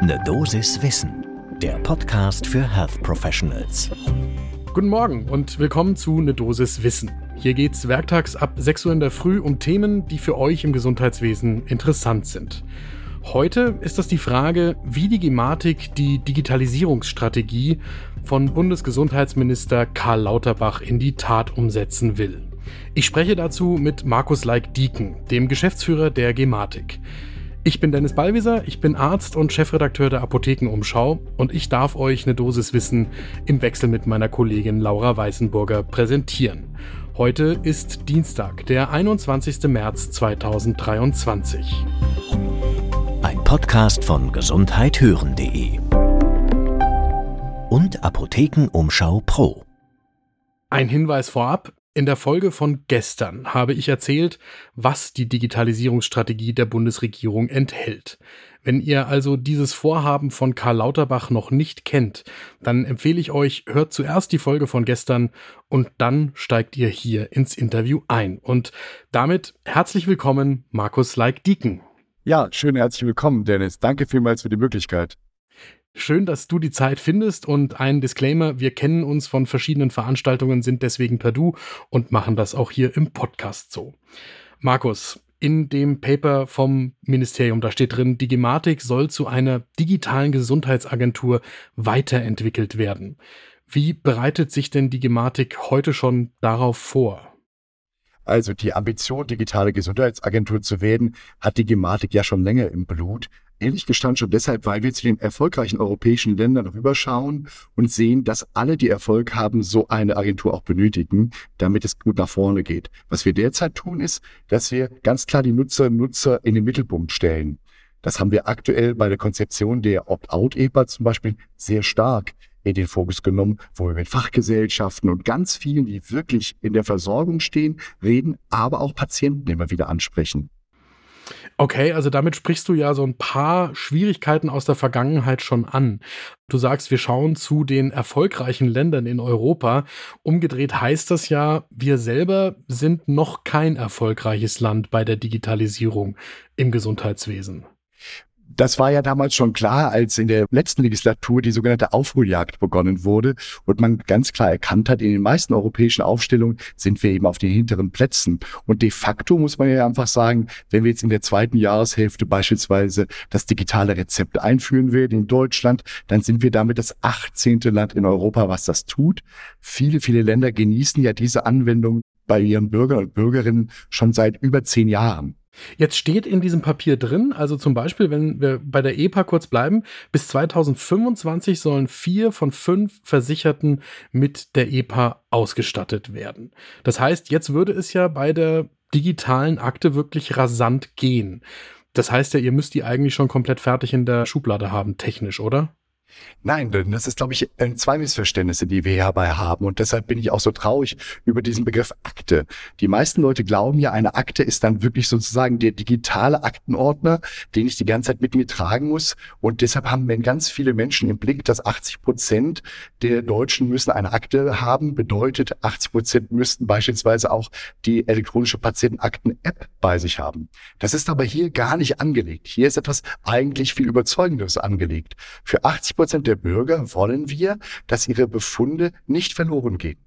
Ne Dosis Wissen, der Podcast für Health Professionals. Guten Morgen und willkommen zu Ne Dosis Wissen. Hier geht's werktags ab 6 Uhr in der Früh um Themen, die für euch im Gesundheitswesen interessant sind. Heute ist das die Frage, wie die Gematik die Digitalisierungsstrategie von Bundesgesundheitsminister Karl Lauterbach in die Tat umsetzen will. Ich spreche dazu mit Markus Leik-Dieken, dem Geschäftsführer der Gematik. Ich bin Dennis Ballwieser, ich bin Arzt und Chefredakteur der Apothekenumschau und ich darf euch eine Dosis Wissen im Wechsel mit meiner Kollegin Laura Weißenburger präsentieren. Heute ist Dienstag, der 21. März 2023. Ein Podcast von gesundheithören.de und Apothekenumschau Pro. Ein Hinweis vorab, in der Folge von gestern habe ich erzählt, was die Digitalisierungsstrategie der Bundesregierung enthält. Wenn ihr also dieses Vorhaben von Karl Lauterbach noch nicht kennt, dann empfehle ich euch, hört zuerst die Folge von gestern und dann steigt ihr hier ins Interview ein. Und damit herzlich willkommen, Markus Leik-Dieken. Ja, schön herzlich willkommen, Dennis. Danke vielmals für die Möglichkeit. Schön, dass du die Zeit findest und ein Disclaimer, wir kennen uns von verschiedenen Veranstaltungen, sind deswegen per Du und machen das auch hier im Podcast so. Markus, in dem Paper vom Ministerium, da steht drin, die Gematik soll zu einer digitalen Gesundheitsagentur weiterentwickelt werden. Wie bereitet sich denn die Gematik heute schon darauf vor? Also die Ambition, digitale Gesundheitsagentur zu werden, hat die Gematik ja schon länger im Blut. Ehrlich gestanden schon deshalb, weil wir zu den erfolgreichen europäischen Ländern rüberschauen und sehen, dass alle, die Erfolg haben, so eine Agentur auch benötigen, damit es gut nach vorne geht. Was wir derzeit tun, ist, dass wir ganz klar die Nutzer Nutzer in den Mittelpunkt stellen. Das haben wir aktuell bei der Konzeption der Opt-out-EPA zum Beispiel sehr stark in den Fokus genommen, wo wir mit Fachgesellschaften und ganz vielen, die wirklich in der Versorgung stehen, reden, aber auch Patienten immer wieder ansprechen. Okay, also damit sprichst du ja so ein paar Schwierigkeiten aus der Vergangenheit schon an. Du sagst, wir schauen zu den erfolgreichen Ländern in Europa. Umgedreht heißt das ja, wir selber sind noch kein erfolgreiches Land bei der Digitalisierung im Gesundheitswesen. Das war ja damals schon klar, als in der letzten Legislatur die sogenannte Aufholjagd begonnen wurde und man ganz klar erkannt hat, in den meisten europäischen Aufstellungen sind wir eben auf den hinteren Plätzen. Und de facto muss man ja einfach sagen, wenn wir jetzt in der zweiten Jahreshälfte beispielsweise das digitale Rezept einführen werden in Deutschland, dann sind wir damit das 18. Land in Europa, was das tut. Viele, viele Länder genießen ja diese Anwendung bei ihren Bürgern und Bürgerinnen schon seit über zehn Jahren. Jetzt steht in diesem Papier drin, also zum Beispiel, wenn wir bei der EPA kurz bleiben, bis 2025 sollen vier von fünf Versicherten mit der EPA ausgestattet werden. Das heißt, jetzt würde es ja bei der digitalen Akte wirklich rasant gehen. Das heißt ja, ihr müsst die eigentlich schon komplett fertig in der Schublade haben, technisch, oder? Nein, das ist, glaube ich, zwei Missverständnisse, die wir hierbei haben. Und deshalb bin ich auch so traurig über diesen Begriff Akte. Die meisten Leute glauben ja, eine Akte ist dann wirklich sozusagen der digitale Aktenordner, den ich die ganze Zeit mit mir tragen muss. Und deshalb haben ganz viele Menschen im Blick, dass 80 Prozent der Deutschen müssen eine Akte haben. Bedeutet, 80 Prozent müssten beispielsweise auch die elektronische Patientenakten-App bei sich haben. Das ist aber hier gar nicht angelegt. Hier ist etwas eigentlich viel Überzeugendes angelegt. Für 80 Prozent der Bürger wollen wir, dass ihre Befunde nicht verloren gehen,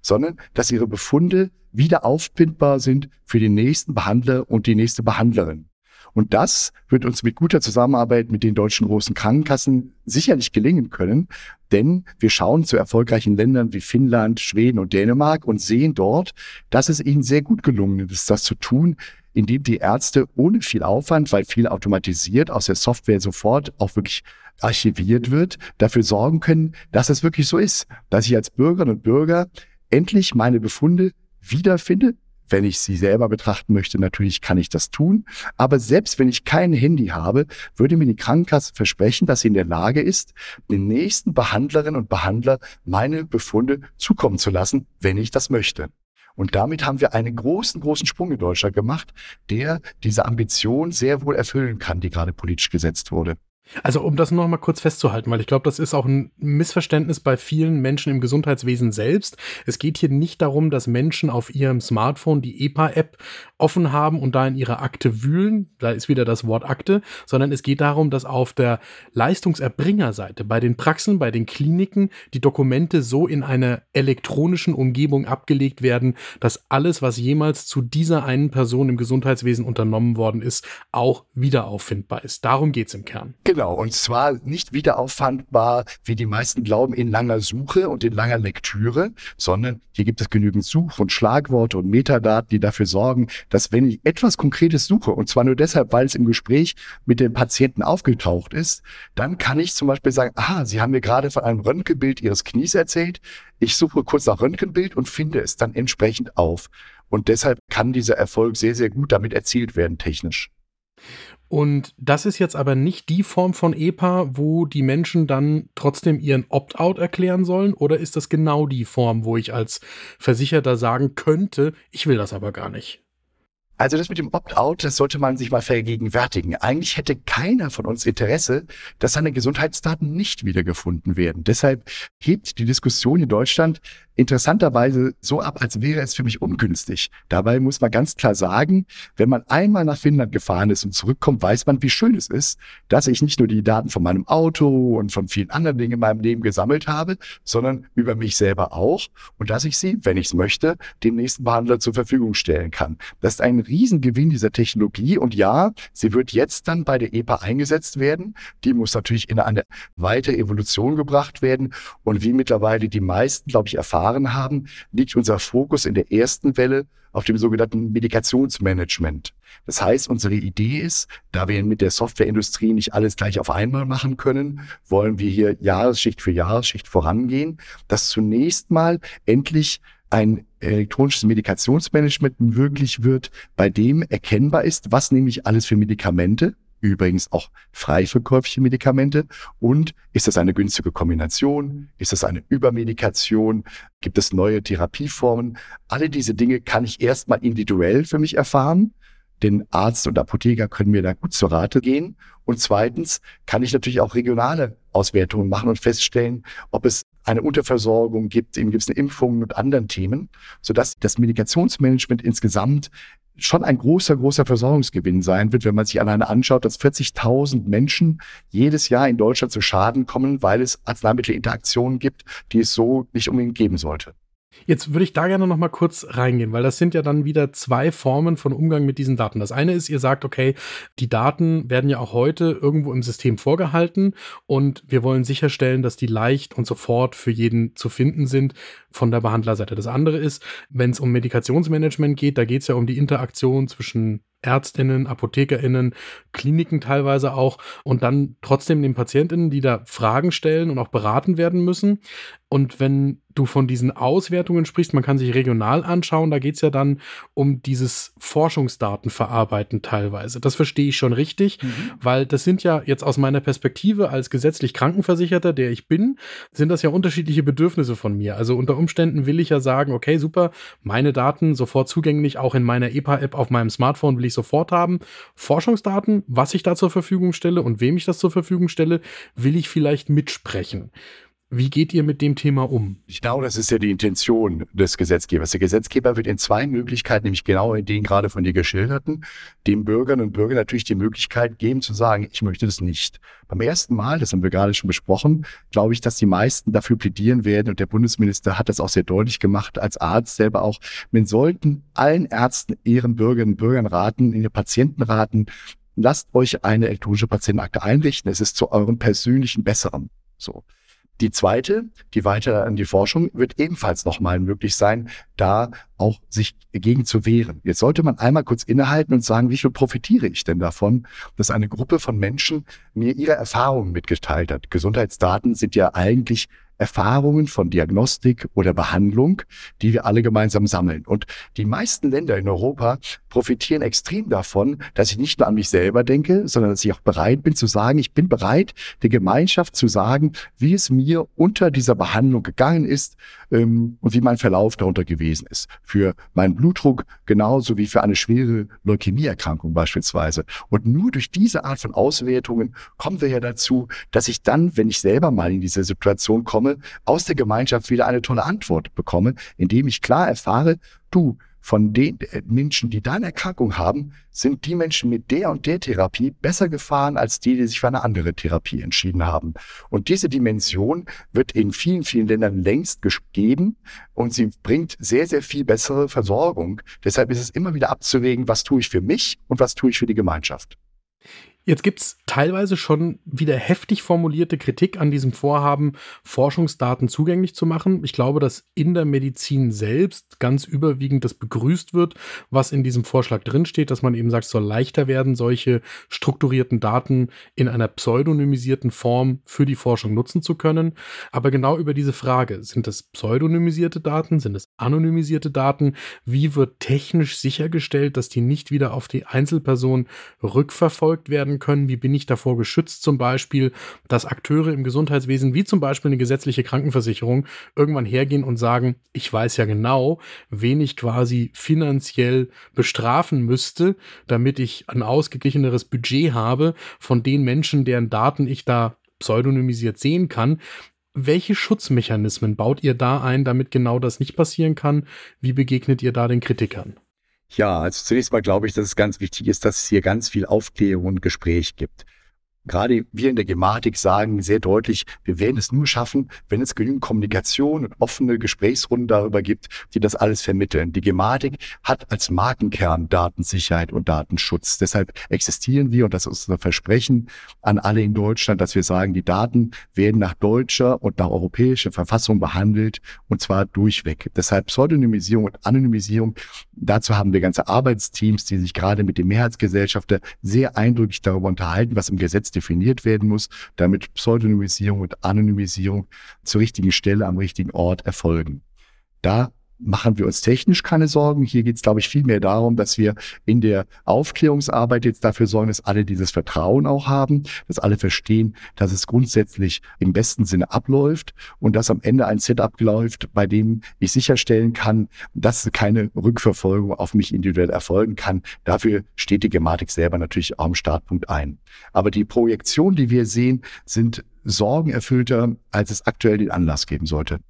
sondern dass ihre Befunde wieder aufbindbar sind für den nächsten Behandler und die nächste Behandlerin. Und das wird uns mit guter Zusammenarbeit mit den deutschen großen Krankenkassen sicherlich gelingen können, denn wir schauen zu erfolgreichen Ländern wie Finnland, Schweden und Dänemark und sehen dort, dass es ihnen sehr gut gelungen ist, das zu tun, indem die Ärzte ohne viel Aufwand, weil viel automatisiert aus der Software sofort auch wirklich archiviert wird, dafür sorgen können, dass es wirklich so ist, dass ich als Bürgerin und Bürger endlich meine Befunde wiederfinde. Wenn ich sie selber betrachten möchte, natürlich kann ich das tun. Aber selbst wenn ich kein Handy habe, würde mir die Krankenkasse versprechen, dass sie in der Lage ist, den nächsten Behandlerinnen und Behandler meine Befunde zukommen zu lassen, wenn ich das möchte. Und damit haben wir einen großen, großen Sprung in Deutschland gemacht, der diese Ambition sehr wohl erfüllen kann, die gerade politisch gesetzt wurde. Also um das noch mal kurz festzuhalten, weil ich glaube, das ist auch ein Missverständnis bei vielen Menschen im Gesundheitswesen selbst. Es geht hier nicht darum, dass Menschen auf ihrem Smartphone die EPA-App offen haben und da in ihrer Akte wühlen. Da ist wieder das Wort Akte, sondern es geht darum, dass auf der Leistungserbringerseite bei den Praxen, bei den Kliniken die Dokumente so in einer elektronischen Umgebung abgelegt werden, dass alles, was jemals zu dieser einen Person im Gesundheitswesen unternommen worden ist, auch wieder auffindbar ist. Darum geht es im Kern. Genau, und zwar nicht wieder auffandbar, wie die meisten glauben, in langer Suche und in langer Lektüre, sondern hier gibt es genügend Such- und Schlagworte und Metadaten, die dafür sorgen, dass wenn ich etwas Konkretes suche, und zwar nur deshalb, weil es im Gespräch mit dem Patienten aufgetaucht ist, dann kann ich zum Beispiel sagen, aha, Sie haben mir gerade von einem Röntgenbild Ihres Knies erzählt. Ich suche kurz nach Röntgenbild und finde es dann entsprechend auf. Und deshalb kann dieser Erfolg sehr, sehr gut damit erzielt werden, technisch. Und das ist jetzt aber nicht die Form von EPA, wo die Menschen dann trotzdem ihren Opt-out erklären sollen? Oder ist das genau die Form, wo ich als Versicherter sagen könnte, ich will das aber gar nicht? Also das mit dem Opt-out, das sollte man sich mal vergegenwärtigen. Eigentlich hätte keiner von uns Interesse, dass seine Gesundheitsdaten nicht wiedergefunden werden. Deshalb hebt die Diskussion in Deutschland interessanterweise so ab, als wäre es für mich ungünstig. Dabei muss man ganz klar sagen, wenn man einmal nach Finnland gefahren ist und zurückkommt, weiß man, wie schön es ist, dass ich nicht nur die Daten von meinem Auto und von vielen anderen Dingen in meinem Leben gesammelt habe, sondern über mich selber auch und dass ich sie, wenn ich es möchte, dem nächsten Behandler zur Verfügung stellen kann. Das ist ein Riesengewinn dieser Technologie und ja, sie wird jetzt dann bei der EPA eingesetzt werden. Die muss natürlich in eine weitere Evolution gebracht werden und wie mittlerweile die meisten, glaube ich, erfahren, erfahren haben, liegt unser Fokus in der ersten Welle auf dem sogenannten Medikationsmanagement. Das heißt, unsere Idee ist, da wir mit der Softwareindustrie nicht alles gleich auf einmal machen können, wollen wir hier Jahresschicht für Jahresschicht vorangehen, dass zunächst mal endlich ein elektronisches Medikationsmanagement möglich wird, bei dem erkennbar ist, was nämlich alles für Medikamente übrigens auch frei verkäufliche Medikamente? Und ist das eine günstige Kombination? Ist das eine Übermedikation? Gibt es neue Therapieformen? Alle diese Dinge kann ich erstmal individuell für mich erfahren. Denn Arzt und Apotheker können mir da gut zur Rate gehen. Und zweitens kann ich natürlich auch regionale Auswertungen machen und feststellen, ob es eine Unterversorgung gibt in gewissen Impfungen und anderen Themen, sodass das Medikationsmanagement insgesamt schon ein großer, großer Versorgungsgewinn sein wird, wenn man sich alleine anschaut, dass 40.000 Menschen jedes Jahr in Deutschland zu Schaden kommen, weil es Arzneimittelinteraktionen gibt, die es so nicht unbedingt geben sollte. Jetzt würde ich da gerne noch mal kurz reingehen, weil das sind ja dann wieder zwei Formen von Umgang mit diesen Daten. Das eine ist, ihr sagt, okay, die Daten werden ja auch heute irgendwo im System vorgehalten und wir wollen sicherstellen, dass die leicht und sofort für jeden zu finden sind von der Behandlerseite. Das andere ist, wenn es um Medikationsmanagement geht, da geht es ja um die Interaktion zwischen Ärztinnen, Apothekerinnen, Kliniken teilweise auch und dann trotzdem den Patientinnen, die da Fragen stellen und auch beraten werden müssen. Und wenn du von diesen Auswertungen sprichst, man kann sich regional anschauen, da geht es ja dann um dieses Forschungsdaten verarbeiten teilweise. Das verstehe ich schon richtig, mhm. weil das sind ja jetzt aus meiner Perspektive als gesetzlich Krankenversicherter, der ich bin, sind das ja unterschiedliche Bedürfnisse von mir. Also unter Umständen will ich ja sagen, okay, super, meine Daten sofort zugänglich, auch in meiner EPA-App auf meinem Smartphone will ich sofort haben. Forschungsdaten, was ich da zur Verfügung stelle und wem ich das zur Verfügung stelle, will ich vielleicht mitsprechen. Wie geht ihr mit dem Thema um? Ich glaube, das ist ja die Intention des Gesetzgebers. Der Gesetzgeber wird in zwei Möglichkeiten, nämlich genau in den gerade von dir geschilderten, den Bürgern und Bürgern natürlich die Möglichkeit geben zu sagen, ich möchte das nicht. Beim ersten Mal, das haben wir gerade schon besprochen, glaube ich, dass die meisten dafür plädieren werden und der Bundesminister hat das auch sehr deutlich gemacht, als Arzt selber auch. Man sollten allen Ärzten ihren Bürgerinnen und Bürgern raten, ihre Patienten raten, lasst euch eine elektronische Patientenakte einrichten. Es ist zu eurem persönlichen Besseren. So. Die zweite, die weiter an die Forschung, wird ebenfalls nochmal möglich sein, da auch sich gegen zu wehren. Jetzt sollte man einmal kurz innehalten und sagen, wie viel profitiere ich denn davon, dass eine Gruppe von Menschen mir ihre Erfahrungen mitgeteilt hat. Gesundheitsdaten sind ja eigentlich Erfahrungen von Diagnostik oder Behandlung, die wir alle gemeinsam sammeln. Und die meisten Länder in Europa profitieren extrem davon, dass ich nicht nur an mich selber denke, sondern dass ich auch bereit bin zu sagen, ich bin bereit, der Gemeinschaft zu sagen, wie es mir unter dieser Behandlung gegangen ist ähm, und wie mein Verlauf darunter gewesen ist. Für meinen Blutdruck genauso wie für eine schwere Leukämieerkrankung beispielsweise. Und nur durch diese Art von Auswertungen kommen wir ja dazu, dass ich dann, wenn ich selber mal in diese Situation komme, aus der Gemeinschaft wieder eine tolle Antwort bekomme, indem ich klar erfahre, du, von den äh, Menschen, die da eine Erkrankung haben, sind die Menschen mit der und der Therapie besser gefahren als die, die sich für eine andere Therapie entschieden haben. Und diese Dimension wird in vielen, vielen Ländern längst gegeben und sie bringt sehr, sehr viel bessere Versorgung. Deshalb ist es immer wieder abzuwägen, was tue ich für mich und was tue ich für die Gemeinschaft. Jetzt gibt's teilweise schon wieder heftig formulierte Kritik an diesem Vorhaben, Forschungsdaten zugänglich zu machen. Ich glaube, dass in der Medizin selbst ganz überwiegend das begrüßt wird, was in diesem Vorschlag drinsteht, dass man eben sagt, es soll leichter werden, solche strukturierten Daten in einer pseudonymisierten Form für die Forschung nutzen zu können. Aber genau über diese Frage, sind das pseudonymisierte Daten, sind es anonymisierte Daten? Wie wird technisch sichergestellt, dass die nicht wieder auf die Einzelperson rückverfolgt werden werden können? Wie bin ich davor geschützt zum Beispiel, dass Akteure im Gesundheitswesen, wie zum Beispiel eine gesetzliche Krankenversicherung, irgendwann hergehen und sagen, ich weiß ja genau, wen ich quasi finanziell bestrafen müsste, damit ich ein ausgeglicheneres Budget habe von den Menschen, deren Daten ich da pseudonymisiert sehen kann. Welche Schutzmechanismen baut ihr da ein, damit genau das nicht passieren kann? Wie begegnet ihr da den Kritikern? Ja, also zunächst mal glaube ich, dass es ganz wichtig ist, dass es hier ganz viel Aufklärung und Gespräch gibt. Gerade wir in der Gematik sagen sehr deutlich, wir werden es nur schaffen, wenn es genügend Kommunikation und offene Gesprächsrunden darüber gibt, die das alles vermitteln. Die Gematik hat als Markenkern Datensicherheit und Datenschutz. Deshalb existieren wir, und das ist unser Versprechen an alle in Deutschland, dass wir sagen, die Daten werden nach deutscher und nach europäischer Verfassung behandelt, und zwar durchweg. Deshalb Pseudonymisierung und Anonymisierung, dazu haben wir ganze Arbeitsteams, die sich gerade mit den Mehrheitsgesellschaften sehr eindrücklich darüber unterhalten, was im Gesetz definiert werden muss, damit Pseudonymisierung und Anonymisierung zur richtigen Stelle am richtigen Ort erfolgen. Da machen wir uns technisch keine Sorgen. Hier geht es, glaube ich, viel mehr darum, dass wir in der Aufklärungsarbeit jetzt dafür sorgen, dass alle dieses Vertrauen auch haben, dass alle verstehen, dass es grundsätzlich im besten Sinne abläuft und dass am Ende ein Setup läuft, bei dem ich sicherstellen kann, dass keine Rückverfolgung auf mich individuell erfolgen kann. Dafür steht die Gematik selber natürlich auch am Startpunkt ein. Aber die Projektionen, die wir sehen, sind sorgenerfüllter, als es aktuell den Anlass geben sollte.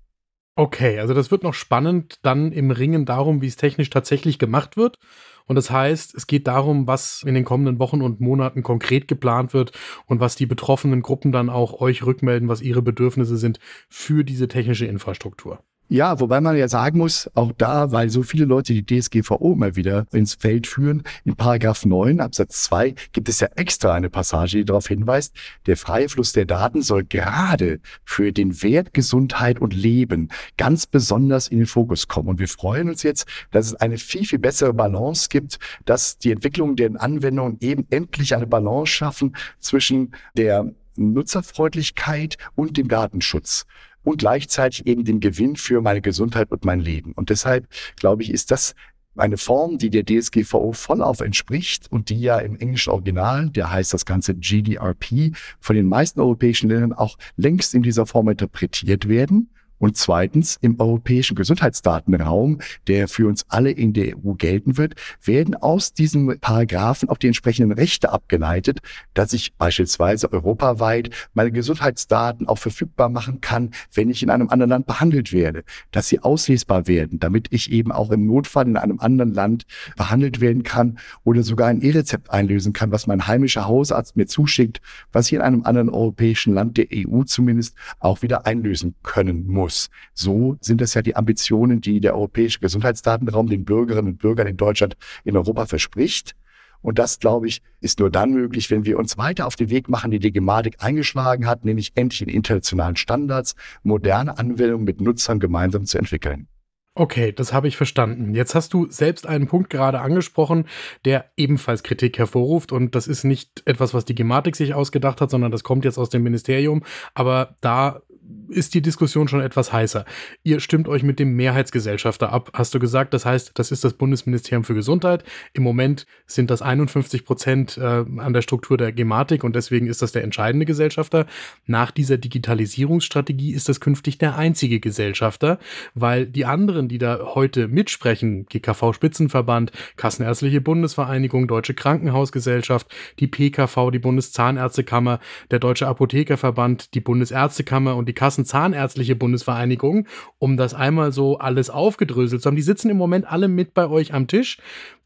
Okay, also das wird noch spannend dann im Ringen darum, wie es technisch tatsächlich gemacht wird. Und das heißt, es geht darum, was in den kommenden Wochen und Monaten konkret geplant wird und was die betroffenen Gruppen dann auch euch rückmelden, was ihre Bedürfnisse sind für diese technische Infrastruktur. Ja, wobei man ja sagen muss, auch da, weil so viele Leute die DSGVO immer wieder ins Feld führen, in Paragraph 9 Absatz 2 gibt es ja extra eine Passage, die darauf hinweist, der freie Fluss der Daten soll gerade für den Wert Gesundheit und Leben ganz besonders in den Fokus kommen. Und wir freuen uns jetzt, dass es eine viel, viel bessere Balance gibt, dass die Entwicklung der Anwendungen eben endlich eine Balance schaffen zwischen der Nutzerfreundlichkeit und dem Datenschutz und gleichzeitig eben den Gewinn für meine Gesundheit und mein Leben. Und deshalb, glaube ich, ist das eine Form, die der DSGVO vollauf entspricht und die ja im englischen Original, der heißt das Ganze GDRP, von den meisten europäischen Ländern auch längst in dieser Form interpretiert werden. Und zweitens, im europäischen Gesundheitsdatenraum, der für uns alle in der EU gelten wird, werden aus diesem Paragraphen auch die entsprechenden Rechte abgeleitet, dass ich beispielsweise europaweit meine Gesundheitsdaten auch verfügbar machen kann, wenn ich in einem anderen Land behandelt werde, dass sie auslesbar werden, damit ich eben auch im Notfall in einem anderen Land behandelt werden kann oder sogar ein E-Rezept einlösen kann, was mein heimischer Hausarzt mir zuschickt, was ich in einem anderen europäischen Land der EU zumindest auch wieder einlösen können muss muss. So sind es ja die Ambitionen, die der europäische Gesundheitsdatenraum den Bürgerinnen und Bürgern in Deutschland, in Europa verspricht. Und das, glaube ich, ist nur dann möglich, wenn wir uns weiter auf den Weg machen, die die Gematik eingeschlagen hat, nämlich endlich in internationalen Standards moderne Anwendungen mit Nutzern gemeinsam zu entwickeln. Okay, das habe ich verstanden. Jetzt hast du selbst einen Punkt gerade angesprochen, der ebenfalls Kritik hervorruft. Und das ist nicht etwas, was die Gematik sich ausgedacht hat, sondern das kommt jetzt aus dem Ministerium. Aber da ist die Diskussion schon etwas heißer. Ihr stimmt euch mit dem Mehrheitsgesellschafter ab, hast du gesagt. Das heißt, das ist das Bundesministerium für Gesundheit. Im Moment sind das 51 Prozent äh, an der Struktur der Gematik und deswegen ist das der entscheidende Gesellschafter. Nach dieser Digitalisierungsstrategie ist das künftig der einzige Gesellschafter, weil die anderen, die da heute mitsprechen, GKV Spitzenverband, Kassenärztliche Bundesvereinigung, Deutsche Krankenhausgesellschaft, die PKV, die Bundeszahnärztekammer, der Deutsche Apothekerverband, die Bundesärztekammer und die Kassenzahnärztliche Bundesvereinigung, um das einmal so alles aufgedröselt zu haben. Die sitzen im Moment alle mit bei euch am Tisch,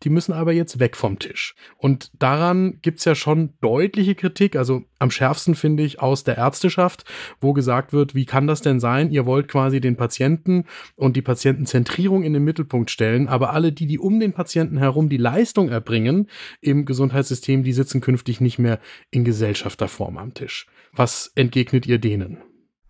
die müssen aber jetzt weg vom Tisch. Und daran gibt's ja schon deutliche Kritik, also am schärfsten finde ich aus der Ärzteschaft, wo gesagt wird, wie kann das denn sein? Ihr wollt quasi den Patienten und die Patientenzentrierung in den Mittelpunkt stellen, aber alle die, die um den Patienten herum die Leistung erbringen im Gesundheitssystem, die sitzen künftig nicht mehr in Gesellschafterform am Tisch. Was entgegnet ihr denen?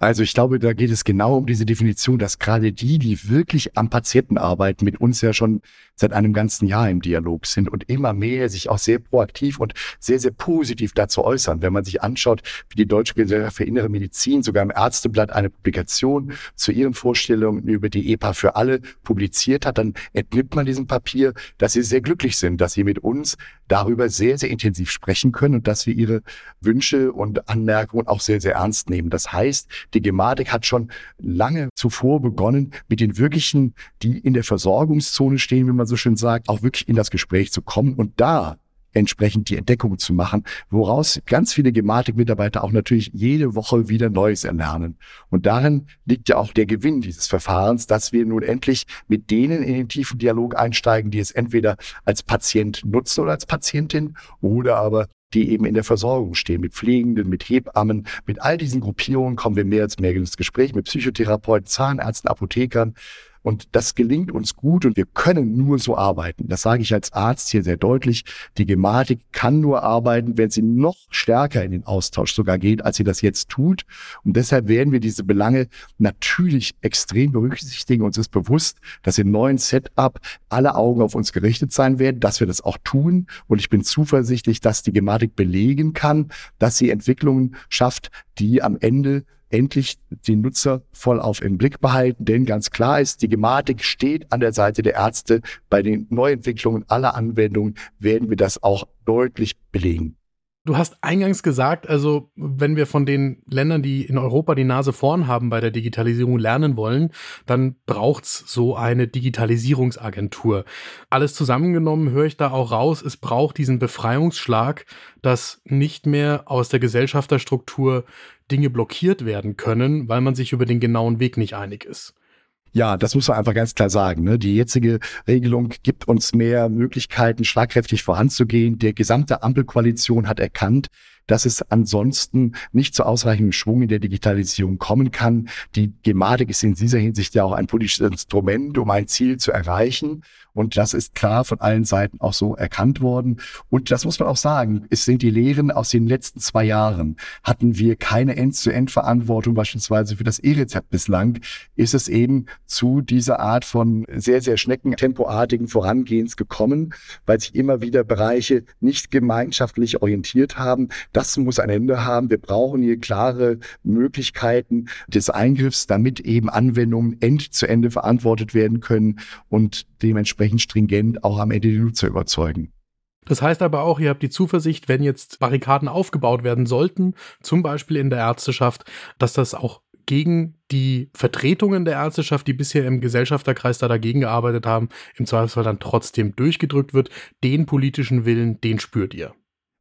Also ich glaube, da geht es genau um diese Definition, dass gerade die, die wirklich am Patienten arbeiten, mit uns ja schon seit einem ganzen Jahr im Dialog sind und immer mehr sich auch sehr proaktiv und sehr, sehr positiv dazu äußern. Wenn man sich anschaut, wie die Deutsche Gesellschaft für Innere Medizin sogar im Ärzteblatt eine Publikation zu ihren Vorstellungen über die EPA für alle publiziert hat, dann entnimmt man diesem Papier, dass sie sehr glücklich sind, dass sie mit uns darüber sehr, sehr intensiv sprechen können und dass wir ihre Wünsche und Anmerkungen auch sehr, sehr ernst nehmen. Das heißt, die Gematik hat schon lange zuvor begonnen, mit den wirklichen, die in der Versorgungszone stehen, wie man so schön sagt, auch wirklich in das Gespräch zu kommen und da entsprechend die Entdeckung zu machen, woraus ganz viele Gematik-Mitarbeiter auch natürlich jede Woche wieder Neues erlernen. Und darin liegt ja auch der Gewinn dieses Verfahrens, dass wir nun endlich mit denen in den tiefen Dialog einsteigen, die es entweder als Patient nutzen oder als Patientin oder aber die eben in der Versorgung stehen, mit Pflegenden, mit Hebammen, mit all diesen Gruppierungen kommen wir mehr als mehr ins Gespräch, mit Psychotherapeuten, Zahnärzten, Apothekern. Und das gelingt uns gut und wir können nur so arbeiten. Das sage ich als Arzt hier sehr deutlich. Die Gematik kann nur arbeiten, wenn sie noch stärker in den Austausch sogar geht, als sie das jetzt tut. Und deshalb werden wir diese Belange natürlich extrem berücksichtigen. Uns ist bewusst, dass im neuen Setup alle Augen auf uns gerichtet sein werden, dass wir das auch tun. Und ich bin zuversichtlich, dass die Gematik belegen kann, dass sie Entwicklungen schafft, die am Ende endlich den Nutzer voll auf im Blick behalten. Denn ganz klar ist, die Gematik steht an der Seite der Ärzte. Bei den Neuentwicklungen aller Anwendungen werden wir das auch deutlich belegen. Du hast eingangs gesagt, also wenn wir von den Ländern, die in Europa die Nase vorn haben bei der Digitalisierung lernen wollen, dann braucht's so eine Digitalisierungsagentur. Alles zusammengenommen höre ich da auch raus, es braucht diesen Befreiungsschlag, dass nicht mehr aus der Gesellschafterstruktur Dinge blockiert werden können, weil man sich über den genauen Weg nicht einig ist. Ja, das muss man einfach ganz klar sagen. Ne? Die jetzige Regelung gibt uns mehr Möglichkeiten, schlagkräftig voranzugehen. Der gesamte Ampelkoalition hat erkannt, dass es ansonsten nicht zu ausreichendem Schwung in der Digitalisierung kommen kann. Die Gematik ist in dieser Hinsicht ja auch ein politisches Instrument, um ein Ziel zu erreichen. Und das ist klar von allen Seiten auch so erkannt worden. Und das muss man auch sagen. Es sind die Lehren aus den letzten zwei Jahren. Hatten wir keine End-zu-End-Verantwortung beispielsweise für das E-Rezept bislang, ist es eben zu dieser Art von sehr, sehr schneckentempoartigen Vorangehens gekommen, weil sich immer wieder Bereiche nicht gemeinschaftlich orientiert haben. Das muss ein Ende haben. Wir brauchen hier klare Möglichkeiten des Eingriffs, damit eben Anwendungen end zu Ende verantwortet werden können und dementsprechend stringent auch am Ende die Nutzer überzeugen. Das heißt aber auch, ihr habt die Zuversicht, wenn jetzt Barrikaden aufgebaut werden sollten, zum Beispiel in der Ärzteschaft, dass das auch gegen die Vertretungen der Ärzteschaft, die bisher im Gesellschafterkreis da dagegen gearbeitet haben, im Zweifelsfall dann trotzdem durchgedrückt wird. Den politischen Willen, den spürt ihr.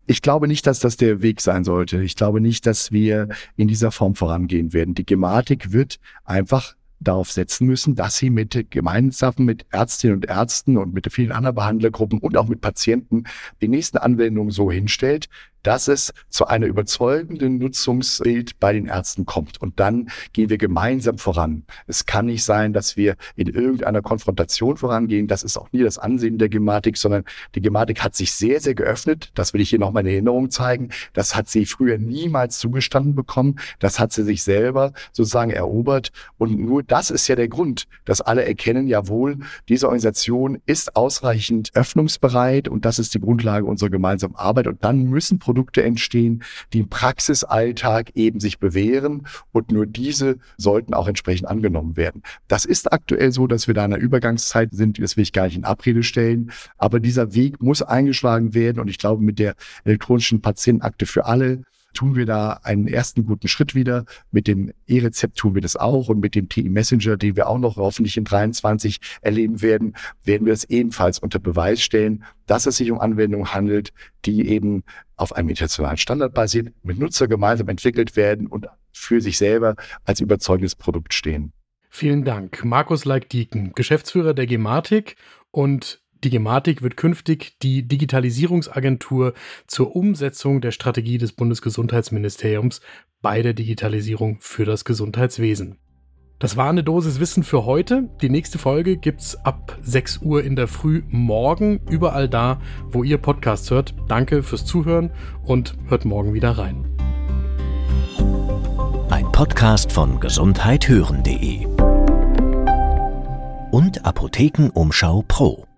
Ich glaube nicht, dass das der Weg sein sollte. Ich glaube nicht, dass wir in dieser Form vorangehen werden. Die Gematik wird einfach darauf setzen müssen, dass sie mit gemeinsam mit Ärztinnen und Ärzten und mit vielen anderen Behandlergruppen und auch mit Patienten die nächsten Anwendungen so hinstellt, dass es zu einer überzeugenden Nutzungsbild bei den Ärzten kommt. Und dann gehen wir gemeinsam voran. Es kann nicht sein, dass wir in irgendeiner Konfrontation vorangehen. Das ist auch nie das Ansehen der Gematik, sondern die Gematik hat sich sehr, sehr geöffnet. Das will ich hier nochmal in Erinnerung zeigen. Das hat sie früher niemals zugestanden bekommen. Das hat sie sich selber sozusagen erobert. Und nur das ist ja der Grund, dass alle erkennen, jawohl, diese Organisation ist ausreichend öffnungsbereit und das ist die Grundlage unserer gemeinsamen Arbeit. Und dann müssen Produkte entstehen, die im Praxisalltag eben sich bewähren und nur diese sollten auch entsprechend angenommen werden. Das ist aktuell so, dass wir da in einer Übergangszeit sind, das will ich gar nicht in Abrede stellen, aber dieser Weg muss eingeschlagen werden und ich glaube, mit der elektronischen Patientenakte für alle tun wir da einen ersten guten Schritt wieder. Mit dem E-Rezept tun wir das auch und mit dem TI Messenger, den wir auch noch hoffentlich in 23 erleben werden, werden wir das ebenfalls unter Beweis stellen, dass es sich um Anwendungen handelt, die eben auf einem internationalen Standard basiert, mit Nutzer gemeinsam entwickelt werden und für sich selber als überzeugendes Produkt stehen. Vielen Dank. Markus Leik-Dieken, Geschäftsführer der Gematik und die Gematik wird künftig die Digitalisierungsagentur zur Umsetzung der Strategie des Bundesgesundheitsministeriums bei der Digitalisierung für das Gesundheitswesen. Das war eine Dosis Wissen für heute. Die nächste Folge gibt's ab 6 Uhr in der Früh morgen, überall da, wo ihr Podcasts hört. Danke fürs Zuhören und hört morgen wieder rein. Ein Podcast von gesundheithören.de und Apothekenumschau Pro.